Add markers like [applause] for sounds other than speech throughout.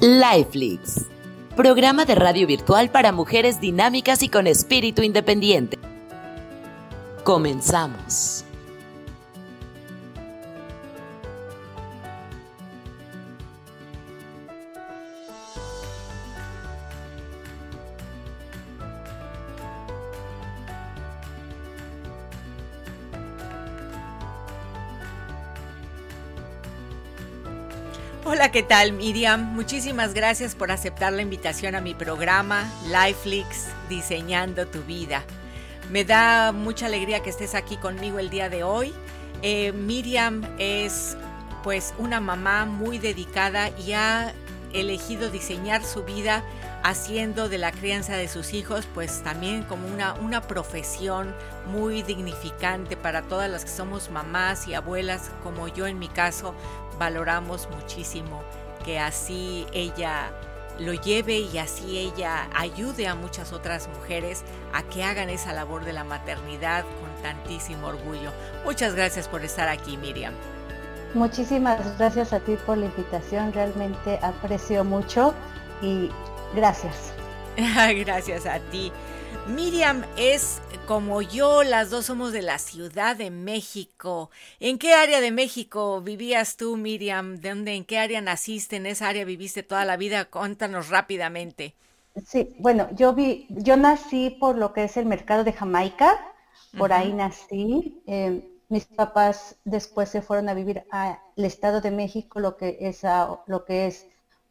Lifelix, programa de radio virtual para mujeres dinámicas y con espíritu independiente. Comenzamos. ¿Qué tal Miriam? Muchísimas gracias por aceptar la invitación a mi programa Lifelix Diseñando tu Vida. Me da mucha alegría que estés aquí conmigo el día de hoy. Eh, Miriam es pues una mamá muy dedicada y ha elegido diseñar su vida haciendo de la crianza de sus hijos pues también como una, una profesión muy dignificante para todas las que somos mamás y abuelas como yo en mi caso valoramos muchísimo que así ella lo lleve y así ella ayude a muchas otras mujeres a que hagan esa labor de la maternidad con tantísimo orgullo. Muchas gracias por estar aquí, Miriam. Muchísimas gracias a ti por la invitación, realmente aprecio mucho y gracias. [laughs] gracias a ti. Miriam es como yo, las dos somos de la Ciudad de México. ¿En qué área de México vivías tú, Miriam? ¿De dónde, en qué área naciste? ¿En esa área viviste toda la vida? Cuéntanos rápidamente. Sí, bueno, yo vi, yo nací por lo que es el mercado de Jamaica, por ahí nací. Eh, mis papás después se fueron a vivir al Estado de México, lo que es lo que es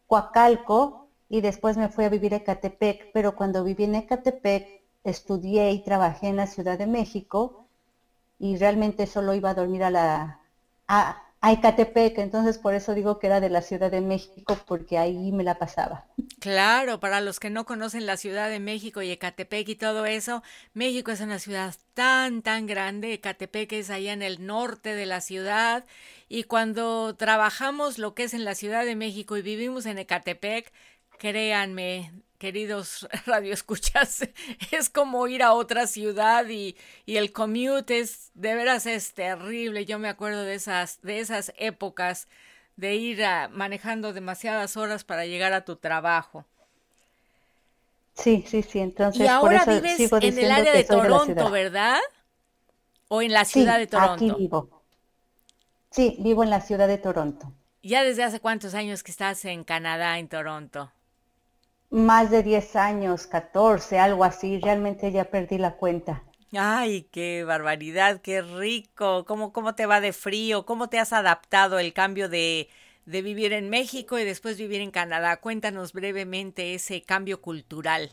Coacalco, y después me fui a vivir a Ecatepec, pero cuando viví en Ecatepec estudié y trabajé en la Ciudad de México y realmente solo iba a dormir a la a, Ecatepec, entonces por eso digo que era de la Ciudad de México porque ahí me la pasaba. Claro, para los que no conocen la Ciudad de México y Ecatepec y todo eso, México es una ciudad tan tan grande, Ecatepec es allá en el norte de la ciudad. Y cuando trabajamos lo que es en la Ciudad de México y vivimos en Ecatepec, créanme, queridos [laughs] radioescuchas, es como ir a otra ciudad y, y, el commute es, de veras es terrible. Yo me acuerdo de esas, de esas épocas de ir manejando demasiadas horas para llegar a tu trabajo. Sí, sí, sí, entonces. Y ahora vives en el área de Toronto, ¿verdad? ¿O en la ciudad de Toronto? Aquí vivo. Sí, vivo en la ciudad de Toronto. ¿Ya desde hace cuántos años que estás en Canadá, en Toronto? Más de 10 años, 14, algo así, realmente ya perdí la cuenta. Ay, qué barbaridad, qué rico. ¿Cómo, cómo te va de frío? ¿Cómo te has adaptado el cambio de, de vivir en México y después vivir en Canadá? Cuéntanos brevemente ese cambio cultural.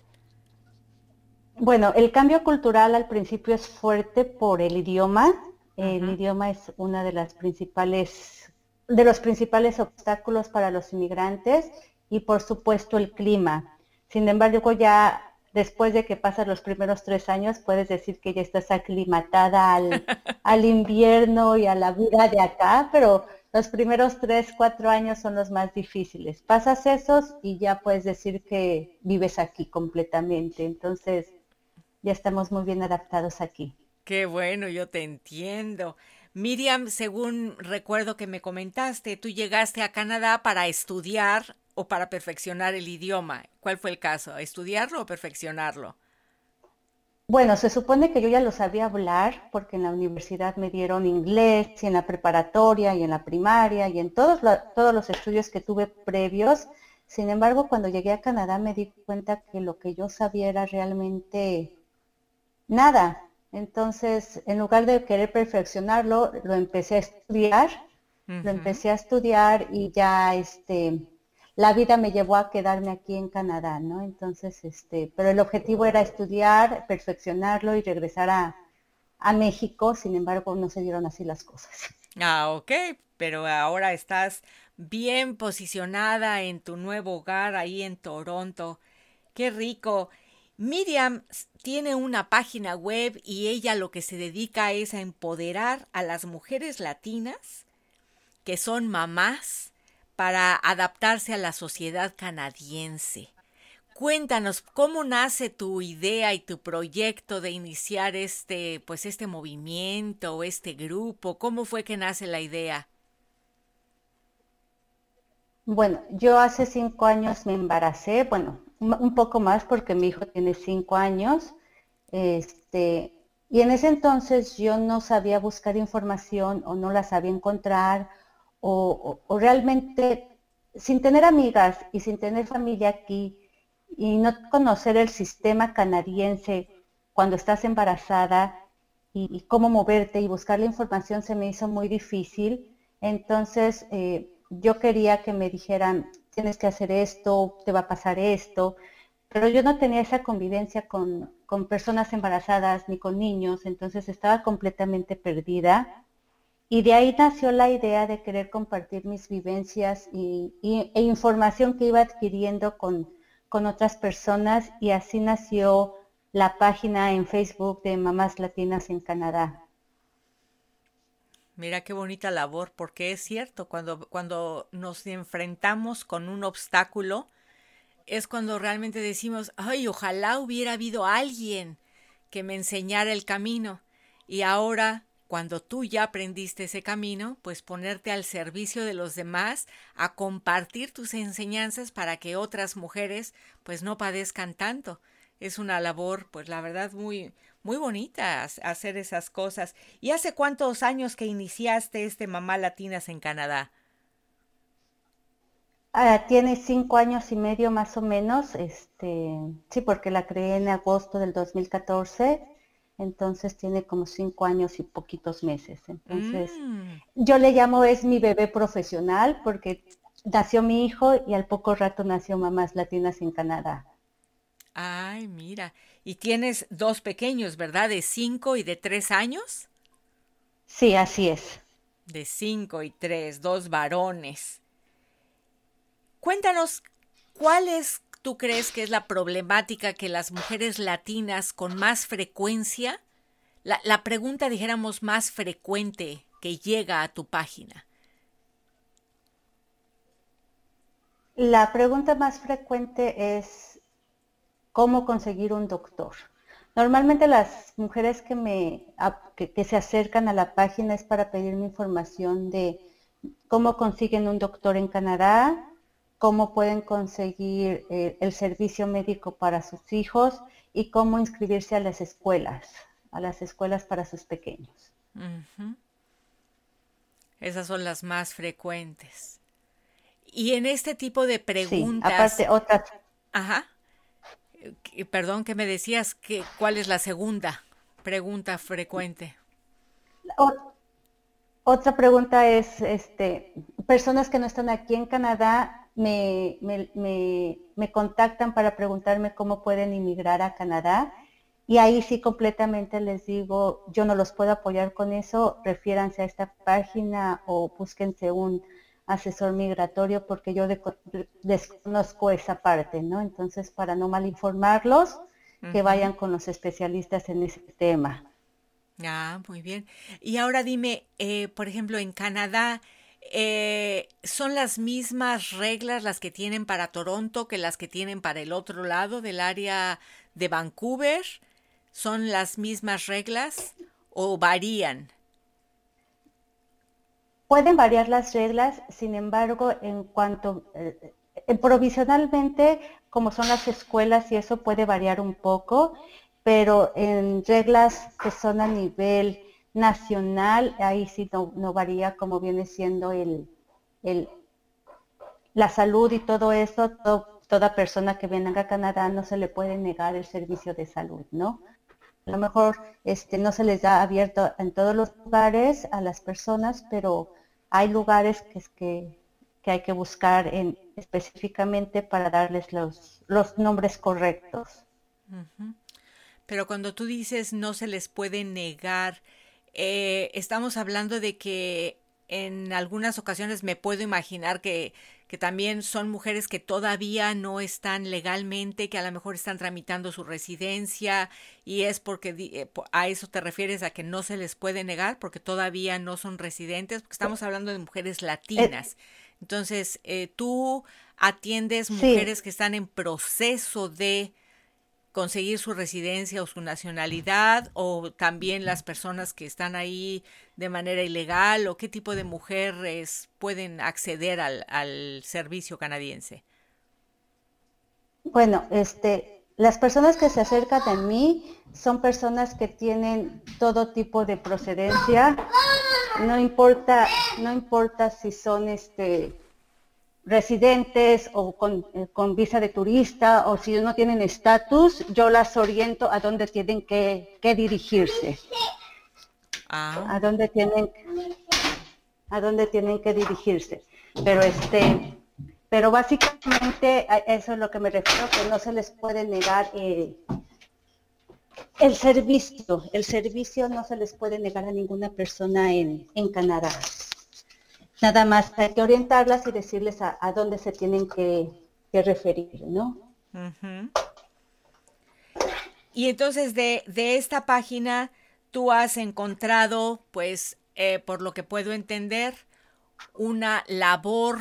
Bueno, el cambio cultural al principio es fuerte por el idioma. El idioma es una de las principales, de los principales obstáculos para los inmigrantes y por supuesto el clima. Sin embargo, ya después de que pasas los primeros tres años, puedes decir que ya estás aclimatada al, [laughs] al invierno y a la vida de acá, pero los primeros tres, cuatro años son los más difíciles. Pasas esos y ya puedes decir que vives aquí completamente. Entonces, ya estamos muy bien adaptados aquí. Qué bueno, yo te entiendo. Miriam, según recuerdo que me comentaste, tú llegaste a Canadá para estudiar o para perfeccionar el idioma? ¿Cuál fue el caso? ¿Estudiarlo o perfeccionarlo? Bueno, se supone que yo ya lo sabía hablar porque en la universidad me dieron inglés y en la preparatoria y en la primaria y en todos, todos los estudios que tuve previos. Sin embargo, cuando llegué a Canadá me di cuenta que lo que yo sabía era realmente nada. Entonces, en lugar de querer perfeccionarlo, lo empecé a estudiar, lo empecé a estudiar y ya este la vida me llevó a quedarme aquí en Canadá, ¿no? Entonces, este, pero el objetivo era estudiar, perfeccionarlo y regresar a, México, sin embargo, no se dieron así las cosas. Ah, ok, pero ahora estás bien posicionada en tu nuevo hogar ahí en Toronto. Qué rico. Miriam tiene una página web y ella lo que se dedica es a empoderar a las mujeres latinas que son mamás para adaptarse a la sociedad canadiense. Cuéntanos cómo nace tu idea y tu proyecto de iniciar este, pues este movimiento, este grupo. ¿Cómo fue que nace la idea? Bueno, yo hace cinco años me embaracé, bueno, un poco más porque mi hijo tiene cinco años, este, y en ese entonces yo no sabía buscar información o no la sabía encontrar o, realmente sin tener amigas y sin tener familia aquí y no conocer el sistema canadiense cuando estás embarazada y, cómo moverte y buscar la información se me hizo muy difícil. Entonces eh, yo quería que me dijeran, tienes que hacer esto, te va a pasar esto, pero yo no tenía esa convivencia con, con personas embarazadas ni con niños, entonces estaba completamente perdida. Y de ahí nació la idea de querer compartir mis vivencias y, e información que iba adquiriendo con, con, otras personas y así nació la página en Facebook de Mamás Latinas en Canadá. Mira qué bonita labor, porque es cierto, cuando, cuando nos enfrentamos con un obstáculo, es cuando realmente decimos, ay, ojalá hubiera habido alguien que me enseñara el camino. Y ahora cuando tú ya aprendiste ese camino, pues ponerte al servicio de los demás, a compartir tus enseñanzas para que otras mujeres pues no padezcan tanto. Es una labor, pues la verdad, muy, muy bonita hacer esas cosas. ¿Y hace cuántos años que iniciaste este Mamá Latinas en Canadá? Ah, tiene cinco años y medio más o menos, este, sí, porque la creé en agosto del 2014 entonces tiene como cinco años y poquitos meses. Entonces, mm. yo le llamo es mi bebé profesional porque nació mi hijo y al poco rato nació Mamás Latinas en Canadá. Ay, mira. Y tienes dos pequeños, ¿verdad? De cinco y de tres años. Sí, así es. De cinco y tres, dos varones. Cuéntanos, ¿cuál es tú crees que es la problemática que las mujeres latinas con más frecuencia, la, pregunta dijéramos más frecuente que llega a tu página? La pregunta más frecuente es cómo conseguir un doctor. Normalmente las mujeres que, me, que, se acercan a la página es para pedirme información de cómo consiguen un doctor en Canadá, cómo pueden conseguir eh, el servicio médico para sus hijos y cómo inscribirse a las escuelas, a las escuelas para sus pequeños. Esas son las más frecuentes. Y en este tipo de preguntas. aparte otras. Ajá. Perdón, que me decías que cuál es la segunda pregunta frecuente. otra pregunta es, este, personas que no están aquí en Canadá me, me, me, contactan para preguntarme cómo pueden inmigrar a Canadá. Y ahí sí completamente les digo, yo no los puedo apoyar con eso, refiéranse a esta página o búsquense un asesor migratorio porque yo desconozco esa parte, ¿no? Entonces, para no malinformarlos, que vayan con los especialistas en ese tema. Ah, muy bien. Y ahora dime, eh, por ejemplo, en Canadá, eh, ¿Son las mismas reglas las que tienen para Toronto que las que tienen para el otro lado del área de Vancouver? ¿Son las mismas reglas o varían? Pueden variar las reglas, sin embargo, en cuanto eh, provisionalmente, como son las escuelas y eso puede variar un poco, pero en reglas que son a nivel nacional, ahí sí no, varía como viene siendo el, el, la salud y todo eso, toda persona que venga a Canadá no se le puede negar el servicio de salud, ¿no? A lo mejor este, no se les da abierto en todos los lugares a las personas, pero hay lugares que, que, que hay que buscar en, específicamente para darles los, los nombres correctos. Pero cuando tú dices no se les puede negar, eh, estamos hablando de que en algunas ocasiones me puedo imaginar que, que también son mujeres que todavía no están legalmente, que a lo mejor están tramitando su residencia y es porque eh, a eso te refieres a que no se les puede negar porque todavía no son residentes, porque estamos hablando de mujeres latinas. Entonces, eh, tú atiendes mujeres que están en proceso de conseguir su residencia o su nacionalidad o también las personas que están ahí de manera ilegal o qué tipo de mujeres pueden acceder al, al servicio canadiense? Bueno, este, las personas que se acercan a mí son personas que tienen todo tipo de procedencia, no importa, no importa si son este residentes o eh, con, visa de turista o si no tienen estatus, yo las oriento a dónde tienen que, dirigirse. Ah. A dónde tienen a dónde tienen que dirigirse. Pero este pero básicamente eso es lo que me refiero, que no se les puede negar eh, el servicio. El servicio no se les puede negar a ninguna persona en, en Canadá. Nada más hay que orientarlas y decirles a, dónde se tienen que, referir, ¿no? Y entonces de, esta página tú has encontrado, pues, eh, por lo que puedo entender, una labor,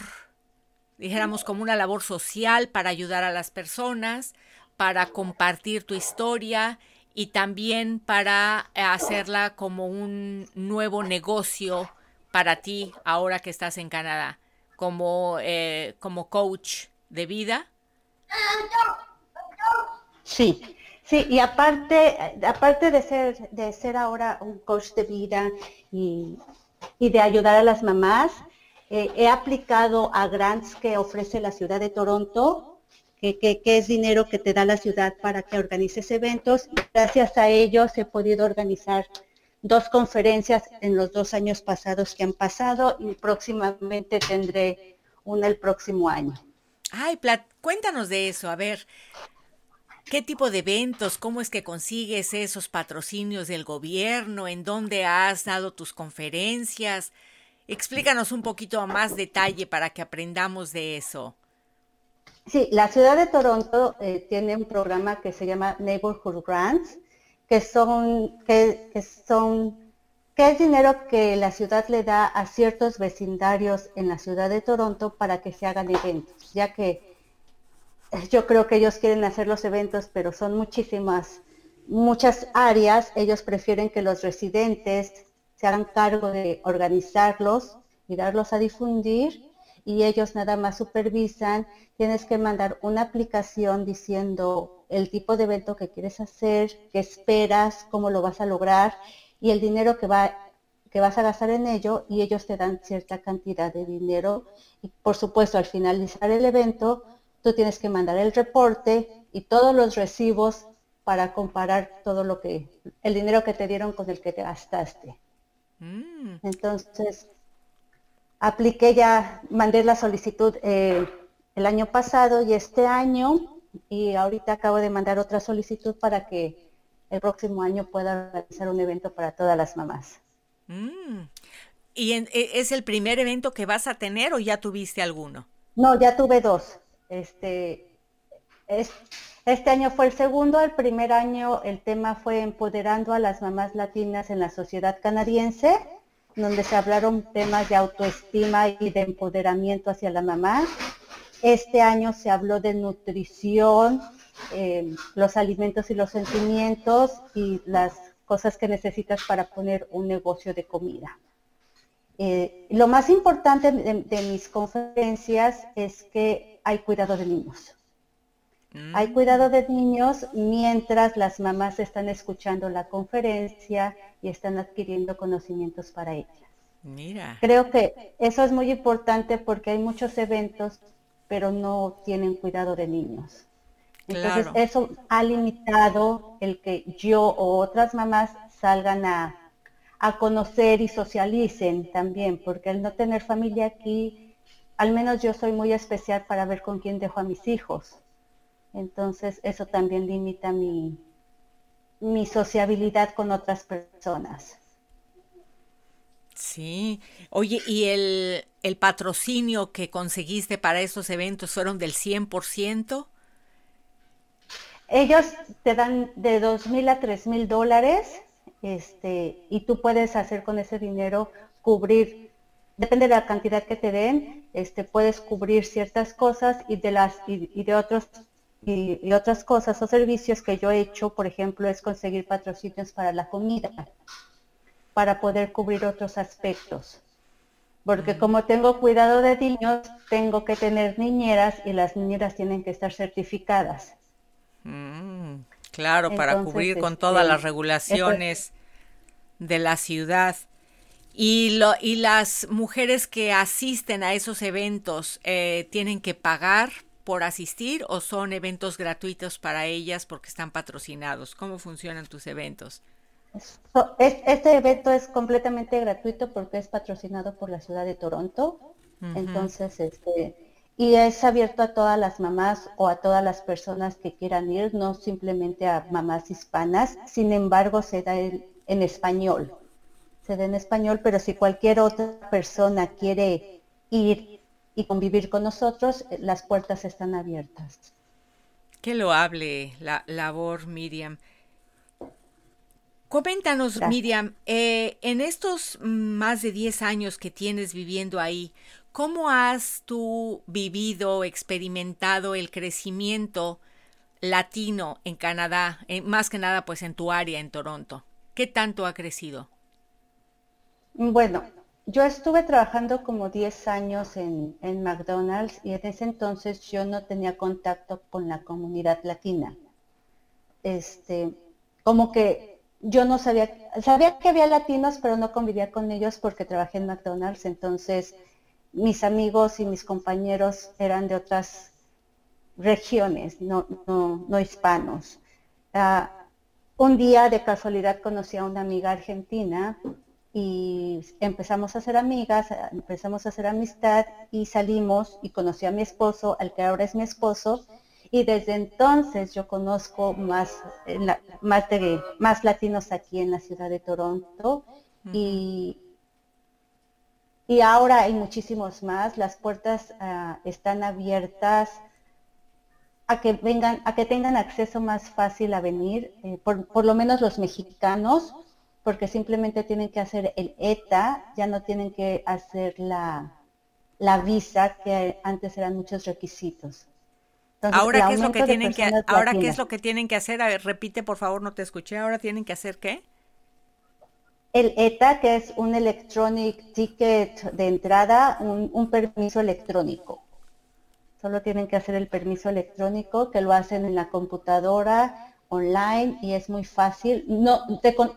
dijéramos como una labor social para ayudar a las personas, para compartir tu historia y también para hacerla como un nuevo negocio para ti ahora que estás en Canadá como, eh, como coach de vida? Sí, sí, y aparte, aparte de ser, de ser ahora un coach de vida y, de ayudar a las mamás, eh, he aplicado a grants que ofrece la ciudad de Toronto, que, que, que, es dinero que te da la ciudad para que organices eventos. Gracias a ellos he podido organizar dos conferencias en los dos años pasados que han pasado y próximamente tendré una el próximo año. Ay, cuéntanos de eso, a ver, ¿qué tipo de eventos? ¿Cómo es que consigues esos patrocinios del gobierno? ¿En dónde has dado tus conferencias? Explícanos un poquito a más detalle para que aprendamos de eso. Sí, la ciudad de Toronto eh, tiene un programa que se llama Neighborhood Grants, que son, que, son, es dinero que la ciudad le da a ciertos vecindarios en la ciudad de Toronto para que se hagan eventos, ya que yo creo que ellos quieren hacer los eventos, pero son muchísimas, muchas áreas, ellos prefieren que los residentes se hagan cargo de organizarlos y darlos a difundir y ellos nada más supervisan, tienes que mandar una aplicación diciendo el tipo de evento que quieres hacer, qué esperas, cómo lo vas a lograr y el dinero que, va, que vas a gastar en ello y ellos te dan cierta cantidad de dinero y por supuesto al finalizar el evento tú tienes que mandar el reporte y todos los recibos para comparar todo lo que, el dinero que te dieron con el que te gastaste. Mm. Entonces, apliqué ya, mandé la solicitud eh, el año pasado y este año y ahorita acabo de mandar otra solicitud para que el próximo año pueda realizar un evento para todas las mamás. Mm. ¿Y e, es el primer evento que vas a tener o ya tuviste alguno? No, ya tuve dos. Este, este año fue el segundo, el primer año el tema fue empoderando a las mamás latinas en la sociedad canadiense donde se hablaron temas de autoestima y de empoderamiento hacia la mamá. Este año se habló de nutrición, eh, los alimentos y los sentimientos y las cosas que necesitas para poner un negocio de comida. Eh, lo más importante de, mis conferencias es que hay cuidado de niños. Hay cuidado de niños mientras las mamás están escuchando la conferencia y están adquiriendo conocimientos para ellas. Mira. Creo que eso es muy importante porque hay muchos eventos, pero no tienen cuidado de niños. Entonces eso ha limitado el que yo o otras mamás salgan a, a conocer y socialicen también, porque al no tener familia aquí, al menos yo soy muy especial para ver con quién dejo a mis hijos. Entonces eso también limita mi, mi sociabilidad con otras personas. Sí. Oye, ¿y el, el patrocinio que conseguiste para esos eventos fueron del 100%? Ellos te dan de dos mil a tres mil dólares este, y tú puedes hacer con ese dinero cubrir, depende de la cantidad que te den, este, puedes cubrir ciertas cosas y de, las, y de otros y, otras cosas o servicios que yo he hecho, por ejemplo, es conseguir patrocinios para la comida, para poder cubrir otros aspectos. Porque como tengo cuidado de niños, tengo que tener niñeras y las niñeras tienen que estar certificadas. Mm, claro, para cubrir con todas este, las regulaciones de la ciudad. Y, lo, y las mujeres que asisten a esos eventos eh, tienen que pagar por asistir o son eventos gratuitos para ellas porque están patrocinados? ¿Cómo funcionan tus eventos? Este evento es completamente gratuito porque es patrocinado por la ciudad de Toronto. Entonces, este, y es abierto a todas las mamás o a todas las personas que quieran ir, no simplemente a mamás hispanas. Sin embargo, se da en español. Se da en español, pero si cualquier otra persona quiere ir y convivir con nosotros, eh, las puertas están abiertas. Qué loable la labor, Miriam. Coméntanos, Miriam, eh, en estos más de 10 años que tienes viviendo ahí, ¿cómo has tú vivido, experimentado el crecimiento latino en Canadá, más que nada pues en tu área, en Toronto? ¿Qué tanto ha crecido? Bueno, yo estuve trabajando como 10 años en, McDonald's y en ese entonces yo no tenía contacto con la comunidad latina. Este, como que yo no sabía, sabía que había latinos, pero no convivía con ellos porque trabajé en McDonald's, entonces mis amigos y mis compañeros eran de otras regiones, no, no, hispanos. Ah, un día de casualidad conocí a una amiga argentina y empezamos a ser amigas, empezamos a hacer amistad y salimos y conocí a mi esposo, al que ahora es mi esposo, y desde entonces yo conozco más, más, de, más latinos aquí en la ciudad de Toronto y, y ahora hay muchísimos más, las puertas ah, están abiertas a que vengan, a que tengan acceso más fácil a venir, eh, por, por lo menos los mexicanos, porque simplemente tienen que hacer el ETA, ya no tienen que hacer la, visa, que antes eran muchos requisitos. ahora qué es lo que tienen que ahora qué es lo que tienen que hacer? A ver, repite por favor, no te escuché. Ahora tienen que hacer qué? El ETA, que es un electronic ticket de entrada, un, un permiso electrónico. Solo tienen que hacer el permiso electrónico, que lo hacen en la computadora online y es muy fácil. No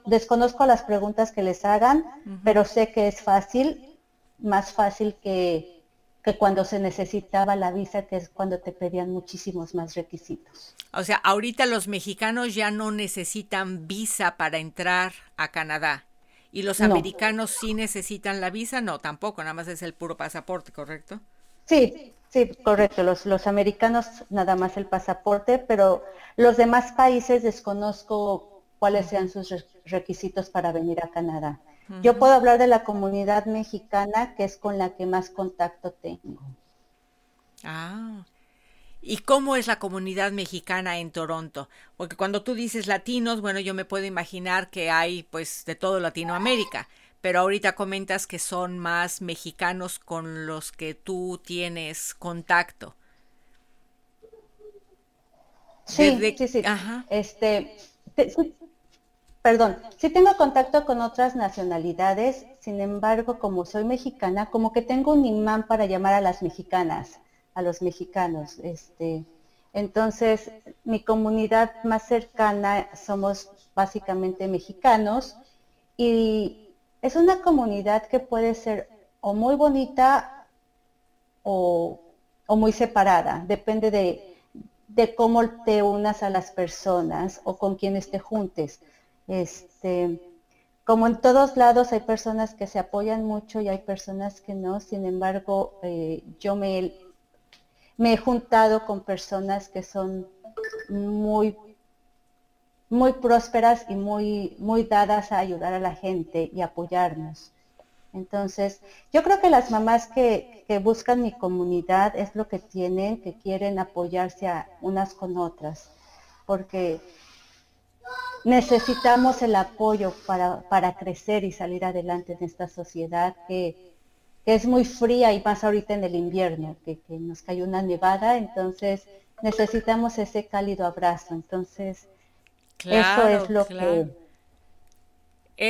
desconozco las preguntas que les hagan, pero sé que es fácil, más fácil que, que cuando se necesitaba la visa, que es cuando te pedían muchísimos más requisitos. O sea, ahorita los mexicanos ya no necesitan visa para entrar a Canadá. ¿Y los americanos sí necesitan la visa? No, tampoco, nada más es el puro pasaporte, ¿correcto? Sí, Sí, correcto. Los, los americanos nada más el pasaporte, pero los demás países desconozco cuáles sean sus requisitos para venir a Canadá. Yo puedo hablar de la comunidad mexicana, que es con la que más contacto tengo. Ah, ¿y cómo es la comunidad mexicana en Toronto? Porque cuando tú dices latinos, bueno, yo me puedo imaginar que hay pues de todo Latinoamérica, pero ahorita comentas que son más mexicanos con los que tú tienes contacto. Sí, sí, sí. Este, perdón, sí tengo contacto con otras nacionalidades, sin embargo, como soy mexicana, como que tengo un imán para llamar a las mexicanas, a los mexicanos. Este, entonces, mi comunidad más cercana somos básicamente mexicanos y es una comunidad que puede ser o muy bonita o, muy separada, depende de, cómo te unas a las personas o con quienes te juntes. Este, como en todos lados hay personas que se apoyan mucho y hay personas que no, sin embargo, eh, yo me, me he juntado con personas que son muy muy prósperas y muy, muy dadas a ayudar a la gente y apoyarnos. Entonces, yo creo que las mamás que, que, buscan mi comunidad es lo que tienen, que quieren apoyarse a unas con otras, porque necesitamos el apoyo para, para crecer y salir adelante en esta sociedad que, que, es muy fría y más ahorita en el invierno, que, que nos cayó una nevada, entonces necesitamos ese cálido abrazo. Entonces, eso es lo que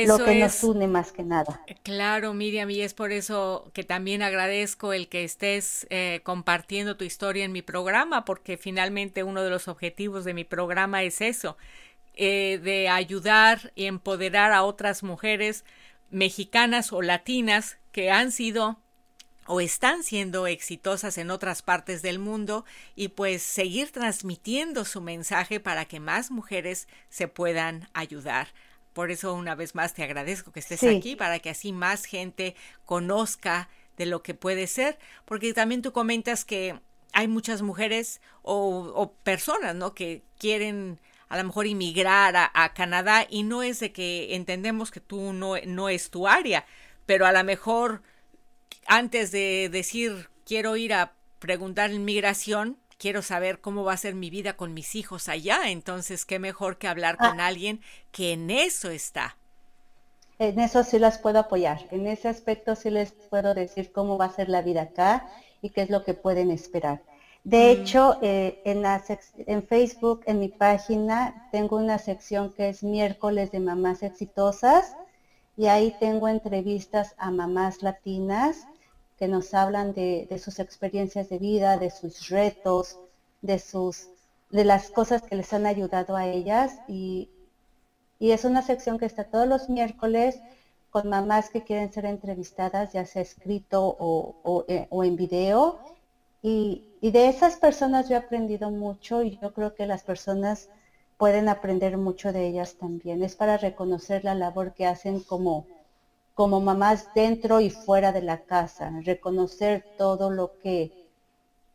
lo que nos une más que nada. Claro, Miriam, y es por eso que también agradezco el que estés eh, compartiendo tu historia en mi programa, porque finalmente uno de los objetivos de mi programa es eso, eh, de ayudar y empoderar a otras mujeres mexicanas o latinas que han sido o están siendo exitosas en otras partes del mundo y pues seguir transmitiendo su mensaje para que más mujeres se puedan ayudar. Por eso una vez más te agradezco que estés aquí para que así más gente conozca de lo que puede ser, porque también tú comentas que hay muchas mujeres o, personas, ¿no? Que quieren a lo mejor inmigrar a, Canadá y no es de que entendemos que tú no, no es tu área, pero a lo mejor antes de decir quiero ir a preguntar en migración, quiero saber cómo va a ser mi vida con mis hijos allá, entonces qué mejor que hablar con ah. alguien que en eso está. En eso sí las puedo apoyar, en ese aspecto sí les puedo decir cómo va a ser la vida acá y qué es lo que pueden esperar. De mm. hecho, eh, en, en Facebook, en mi página, tengo una sección que es miércoles de mamás exitosas y ahí tengo entrevistas a mamás latinas que nos hablan de, sus experiencias de vida, de sus retos, de sus de las cosas que les han ayudado a ellas y, es una sección que está todos los miércoles con mamás que quieren ser entrevistadas, ya sea escrito o, eh, en video. Y, y, de esas personas yo he aprendido mucho y yo creo que las personas pueden aprender mucho de ellas también. Es para reconocer la labor que hacen como, como mamás dentro y fuera de la casa, reconocer todo lo que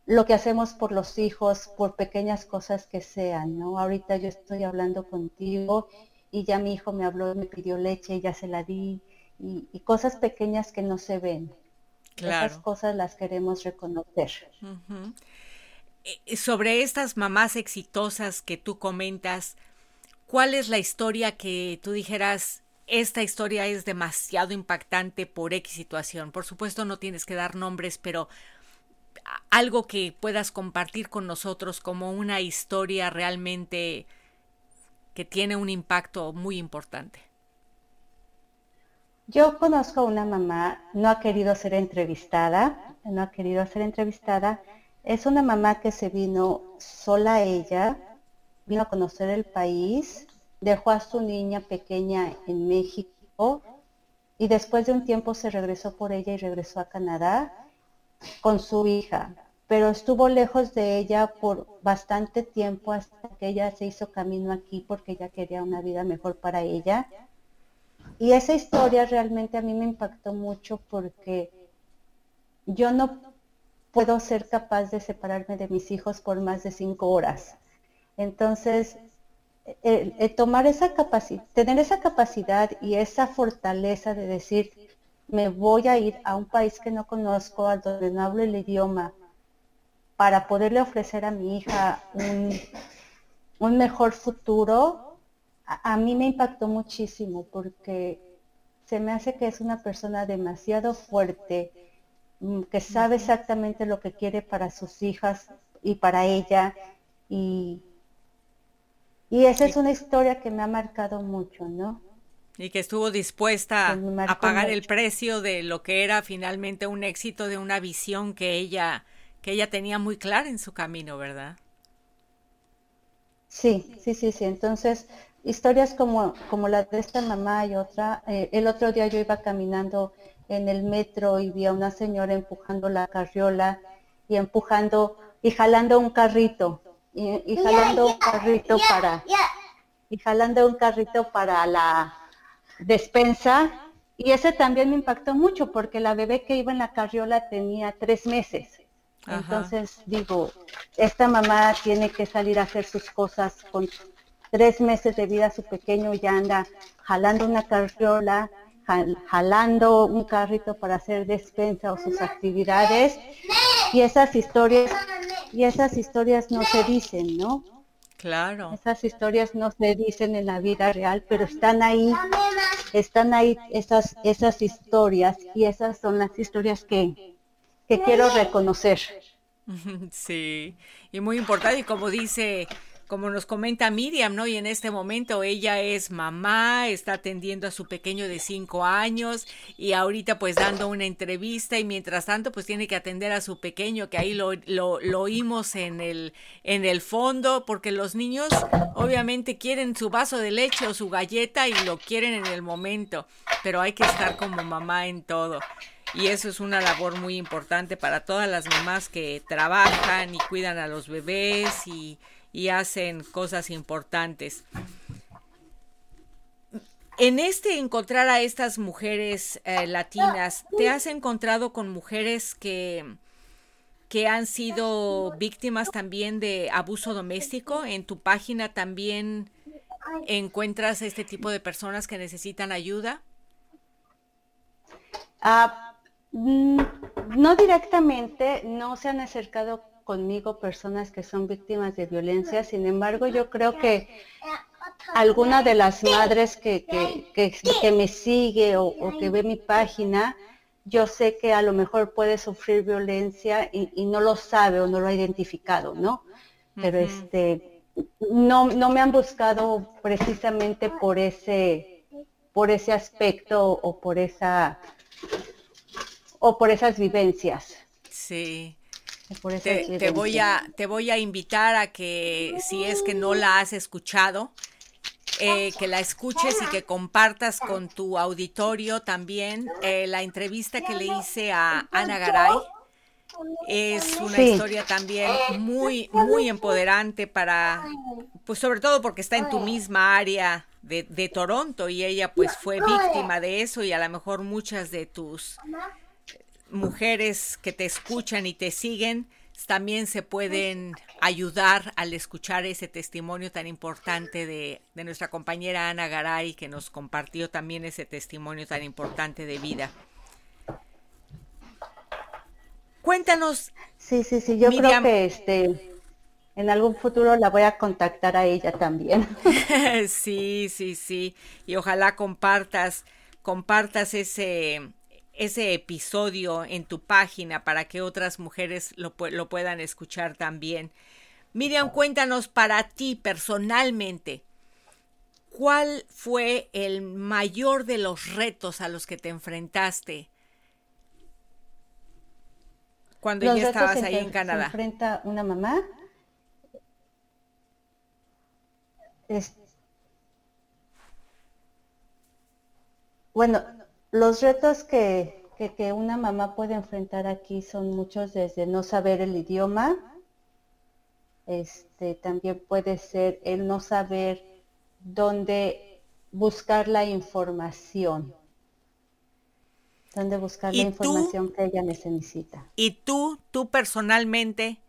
lo que hacemos por los hijos, por pequeñas cosas que sean, ¿no? Ahorita yo estoy hablando contigo y ya mi hijo me habló, me pidió leche y ya se la di, y, cosas pequeñas que no se ven. Claro. Esas cosas las queremos reconocer. Sobre estas mamás exitosas que tú comentas, ¿cuál es la historia que tú dijeras, esta historia es demasiado impactante por X situación. Por supuesto no tienes que dar nombres, pero algo que puedas compartir con nosotros como una historia realmente que tiene un impacto muy importante. Yo conozco a una mamá, no ha querido ser entrevistada, no ha querido ser entrevistada. Es una mamá que se vino sola ella, vino a conocer el país, dejó a su niña pequeña en México y después de un tiempo se regresó por ella y regresó a Canadá con su hija, pero estuvo lejos de ella por bastante tiempo hasta que ella se hizo camino aquí porque ella quería una vida mejor para ella. Y esa historia realmente a mí me impactó mucho porque yo no puedo ser capaz de separarme de mis hijos por más de cinco horas. Entonces, tomar esa capacidad, tener esa capacidad y esa fortaleza de decir, me voy a ir a un país que no conozco, a donde no hablo el idioma, para poderle ofrecer a mi hija un, mejor futuro, a, mí me impactó muchísimo porque se me hace que es una persona demasiado fuerte, que sabe exactamente lo que quiere para sus hijas y para ella y, y esa es una historia que me ha marcado mucho, ¿no? Y que estuvo dispuesta a pagar el precio de lo que era finalmente un éxito de una visión que ella, que ella tenía muy clara en su camino, ¿verdad? Sí, sí, sí, sí. Entonces, historias como, como la de esta mamá y otra, eh, el otro día yo iba caminando en el metro y vi a una señora empujando la carriola y empujando y jalando un carrito y, jalando un carrito para y jalando un carrito para la despensa y ese también me impactó mucho porque la bebé que iba en la carriola tenía tres meses. Entonces digo, esta mamá tiene que salir a hacer sus cosas con tres meses de vida, su pequeño ya anda jalando una carriola, jalando un carrito para hacer despensa o sus actividades. Y esas historias y esas historias no se dicen, ¿no? Claro. Esas historias no se dicen en la vida real, pero están ahí, están ahí esas, esas historias y esas son las historias que, que quiero reconocer. [laughs] Sí, y muy importante, y como dice como nos comenta Miriam, ¿no? Y en este momento ella es mamá, está atendiendo a su pequeño de cinco años y ahorita pues dando una entrevista y mientras tanto pues tiene que atender a su pequeño que ahí lo, lo, oímos en el, en el fondo porque los niños obviamente quieren su vaso de leche o su galleta y lo quieren en el momento, pero hay que estar como mamá en todo. Y eso es una labor muy importante para todas las mamás que trabajan y cuidan a los bebés y, y hacen cosas importantes. En este encontrar a estas mujeres eh, latinas, ¿te has encontrado con mujeres que, que han sido víctimas también de abuso doméstico? En tu página también encuentras este tipo de personas que necesitan ayuda. Ah, mm, no directamente, no se han acercado conmigo personas que son víctimas de violencia, sin embargo yo creo que alguna de las madres que, que, me sigue o, que ve mi página, yo sé que a lo mejor puede sufrir violencia y, no lo sabe o no lo ha identificado, ¿no? Pero este no, no me han buscado precisamente por ese por ese aspecto o por esa o por esas vivencias. Sí. Te, voy a, te voy a invitar a que si es que no la has escuchado, eh, que la escuches y que compartas con tu auditorio también eh, la entrevista que le hice a Ana Garay. Es una historia también muy, muy empoderante para, pues sobre todo porque está en tu misma área de, de Toronto y ella pues fue víctima de eso y a lo mejor muchas de tus mujeres que te escuchan y te siguen también se pueden ayudar al escuchar ese testimonio tan importante de, nuestra compañera Ana Garay, que nos compartió también ese testimonio tan importante de vida. Cuéntanos. Sí, sí, sí, yo creo que este en algún futuro la voy a contactar a ella también. [laughs] [laughs] sí, sí, sí. Y ojalá compartas, compartas ese, ese episodio en tu página para que otras mujeres lo, lo puedan escuchar también. Miriam, cuéntanos para ti personalmente, ¿cuál fue el mayor de los retos a los que te enfrentaste cuando ya estabas ahí en, Canadá? Se enfrenta una mamá. Bueno, los retos que, una mamá puede enfrentar aquí son muchos desde no saber el idioma, este, también puede ser el no saber dónde buscar la información, dónde buscar la información que ella necesita. Y tú, tú personalmente,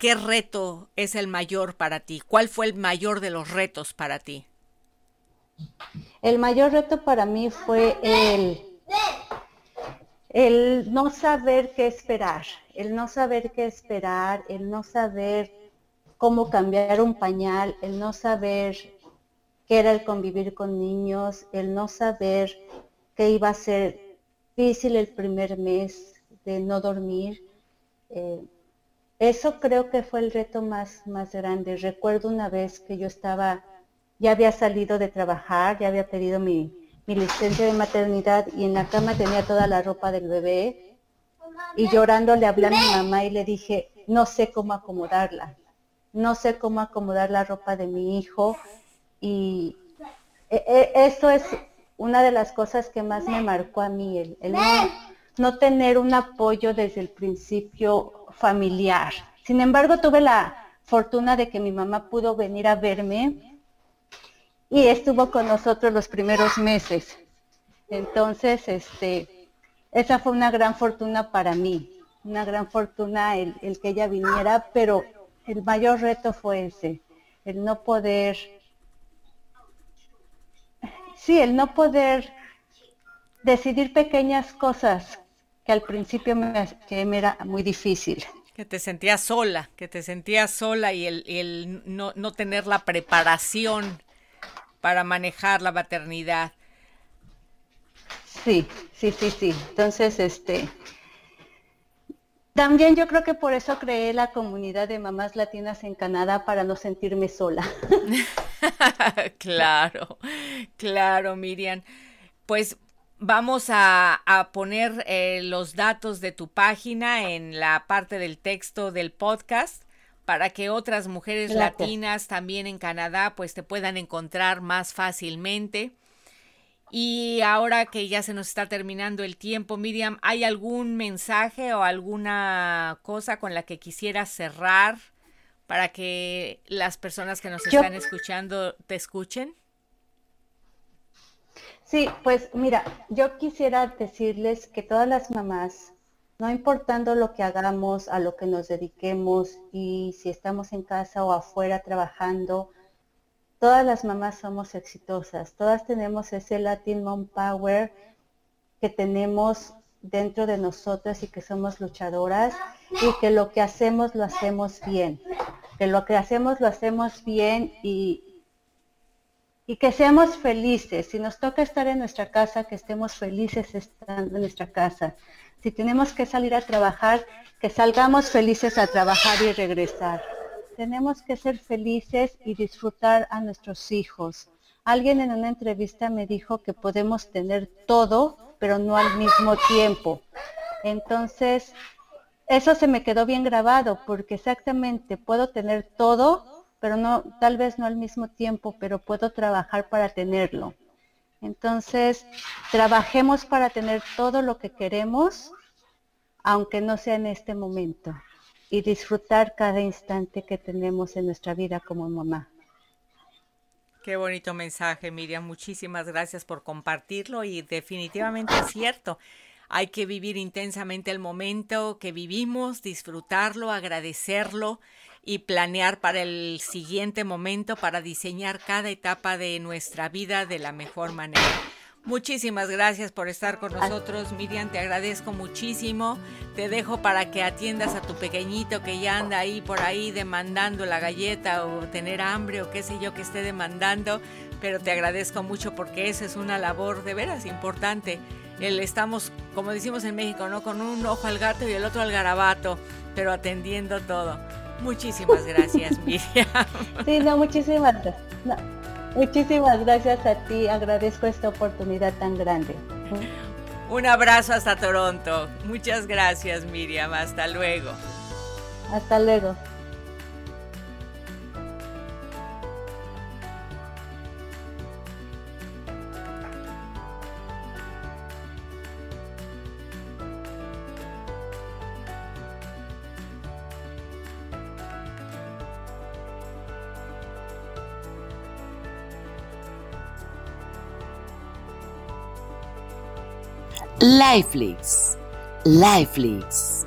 ¿qué reto es el mayor para ti? ¿Cuál fue el mayor de los retos para ti? El mayor reto para mí fue el el no saber qué esperar, el no saber qué esperar, el no saber cómo cambiar un pañal, el no saber qué era el convivir con niños, el no saber qué iba a ser difícil el primer mes de no dormir. Eh, eso creo que fue el reto más, más grande. Recuerdo una vez que yo estaba, ya había salido de trabajar, ya había pedido mi, licencia de maternidad y en la cama tenía toda la ropa del bebé y llorando le hablé a mi mamá y le dije, no sé cómo acomodarla, no sé cómo acomodar la ropa de mi hijo y e, e, eso es una de las cosas que más me marcó a mí, el, no, tener un apoyo desde el principio familiar. Sin embargo, tuve la fortuna de que mi mamá pudo venir a verme y estuvo con nosotros los primeros meses. Entonces, este, esa fue una gran fortuna para mí, una gran fortuna el, que ella viniera, pero el mayor reto fue ese, el no poder, sí, el no poder decidir pequeñas cosas que al principio me, que me era muy difícil. Que te sentías sola, que te sentías sola y el, el no, no tener la preparación para manejar la maternidad. Sí, sí, sí, sí. Entonces, este, También yo creo que por eso creé la comunidad de mamás latinas en Canadá para no sentirme sola. [laughs] claro, claro, Miriam. Pues vamos a, poner eh, los datos de tu página en la parte del texto del podcast para que otras mujeres latinas también en Canadá pues te puedan encontrar más fácilmente. Y ahora que ya se nos está terminando el tiempo, Miriam, ¿hay algún mensaje o alguna cosa con la que quisieras cerrar para que las personas que nos están escuchando te escuchen? Sí, pues mira, yo quisiera decirles que todas las mamás, no importando lo que hagamos, a lo que nos dediquemos y si estamos en casa o afuera trabajando, todas las mamás somos exitosas, todas tenemos ese Latin Mom Power que tenemos dentro de nosotras y que somos luchadoras y que lo que hacemos lo hacemos bien, que lo que hacemos lo hacemos bien y, y que seamos felices. Si nos toca estar en nuestra casa, que estemos felices estando en nuestra casa. Si tenemos que salir a trabajar, que salgamos felices a trabajar y regresar tenemos que ser felices y disfrutar a nuestros hijos. Alguien en una entrevista me dijo que podemos tener todo, pero no al mismo tiempo. Entonces, eso se me quedó bien grabado, porque exactamente puedo tener todo, pero no, tal vez no al mismo tiempo, pero puedo trabajar para tenerlo. Entonces, trabajemos para tener todo lo que queremos, aunque no sea en este momento y disfrutar cada instante que tenemos en nuestra vida como mamá. Qué bonito mensaje, Miriam. Muchísimas gracias por compartirlo y definitivamente es cierto. Hay que vivir intensamente el momento que vivimos, disfrutarlo, agradecerlo y planear para el siguiente momento para diseñar cada etapa de nuestra vida de la mejor manera. Muchísimas gracias por estar con nosotros, Miriam, te agradezco muchísimo. Te dejo para que atiendas a tu pequeñito que ya anda ahí por ahí demandando la galleta o tener hambre o qué sé yo que esté demandando, pero te agradezco mucho porque esa es una labor de veras importante. El estamos, como decimos en México, ¿no? Con un ojo al gato y el otro al garabato, pero atendiendo todo. Muchísimas gracias, [laughs] Miriam. Sí, no, muchísimas gracias. Muchísimas gracias a ti, agradezco esta oportunidad tan grande. [laughs] Un abrazo hasta Toronto. Muchas gracias, Miriam. Hasta luego. Hasta luego. Lifelix. Lifelix.